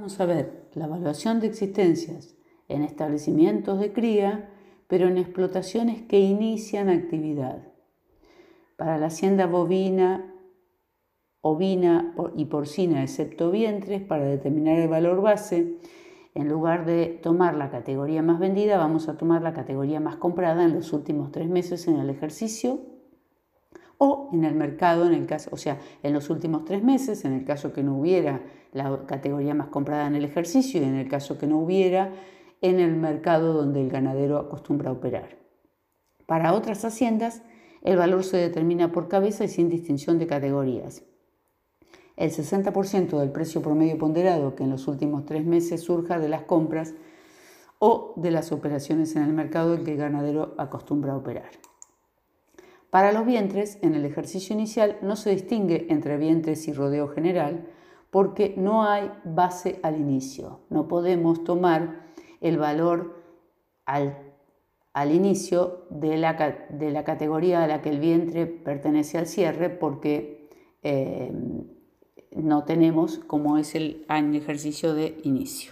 Vamos a ver la evaluación de existencias en establecimientos de cría, pero en explotaciones que inician actividad. Para la hacienda bovina, ovina y porcina, excepto vientres, para determinar el valor base, en lugar de tomar la categoría más vendida, vamos a tomar la categoría más comprada en los últimos tres meses en el ejercicio o en el mercado, en el caso, o sea, en los últimos tres meses, en el caso que no hubiera la categoría más comprada en el ejercicio y en el caso que no hubiera en el mercado donde el ganadero acostumbra a operar. Para otras haciendas, el valor se determina por cabeza y sin distinción de categorías. El 60% del precio promedio ponderado que en los últimos tres meses surja de las compras o de las operaciones en el mercado en que el ganadero acostumbra a operar. Para los vientres, en el ejercicio inicial no se distingue entre vientres y rodeo general porque no hay base al inicio. No podemos tomar el valor al, inicio de la, de la, categoría a la que el vientre pertenece al cierre porque eh, no tenemos como es el ejercicio de inicio.